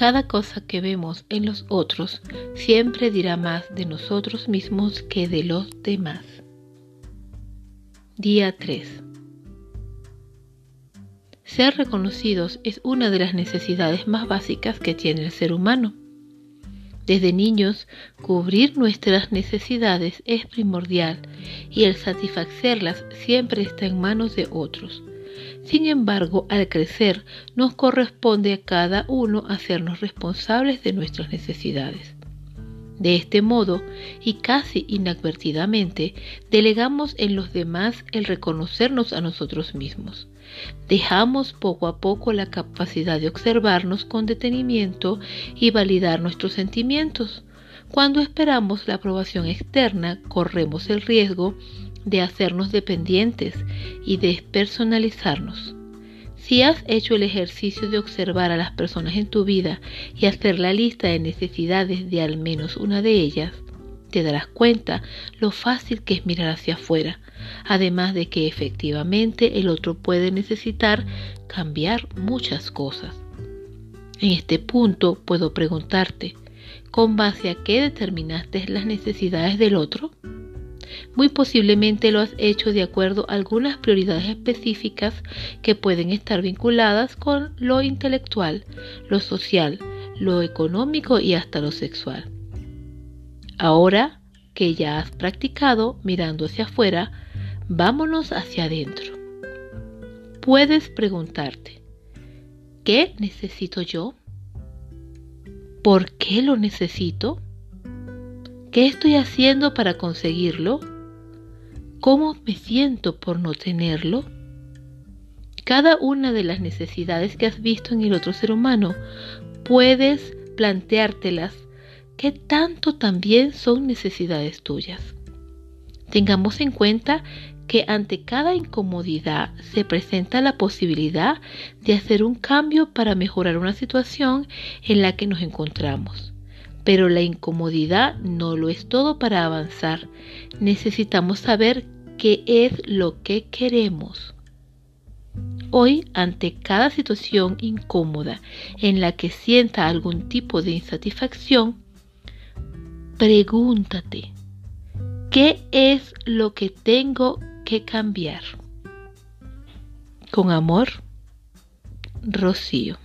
Cada cosa que vemos en los otros siempre dirá más de nosotros mismos que de los demás. Día 3. Ser reconocidos es una de las necesidades más básicas que tiene el ser humano. Desde niños, cubrir nuestras necesidades es primordial y el satisfacerlas siempre está en manos de otros. Sin embargo, al crecer, nos corresponde a cada uno hacernos responsables de nuestras necesidades. De este modo, y casi inadvertidamente, delegamos en los demás el reconocernos a nosotros mismos. Dejamos poco a poco la capacidad de observarnos con detenimiento y validar nuestros sentimientos. Cuando esperamos la aprobación externa, corremos el riesgo de hacernos dependientes y despersonalizarnos. Si has hecho el ejercicio de observar a las personas en tu vida y hacer la lista de necesidades de al menos una de ellas, te darás cuenta lo fácil que es mirar hacia afuera, además de que efectivamente el otro puede necesitar cambiar muchas cosas. En este punto puedo preguntarte, ¿con base a qué determinaste las necesidades del otro? Muy posiblemente lo has hecho de acuerdo a algunas prioridades específicas que pueden estar vinculadas con lo intelectual, lo social, lo económico y hasta lo sexual. Ahora que ya has practicado mirando hacia afuera, vámonos hacia adentro. Puedes preguntarte, ¿qué necesito yo? ¿Por qué lo necesito? ¿Qué estoy haciendo para conseguirlo? ¿Cómo me siento por no tenerlo? Cada una de las necesidades que has visto en el otro ser humano, puedes planteártelas que tanto también son necesidades tuyas. Tengamos en cuenta que ante cada incomodidad se presenta la posibilidad de hacer un cambio para mejorar una situación en la que nos encontramos. Pero la incomodidad no lo es todo para avanzar. Necesitamos saber qué es lo que queremos. Hoy, ante cada situación incómoda en la que sienta algún tipo de insatisfacción, pregúntate, ¿qué es lo que tengo que cambiar? Con amor, Rocío.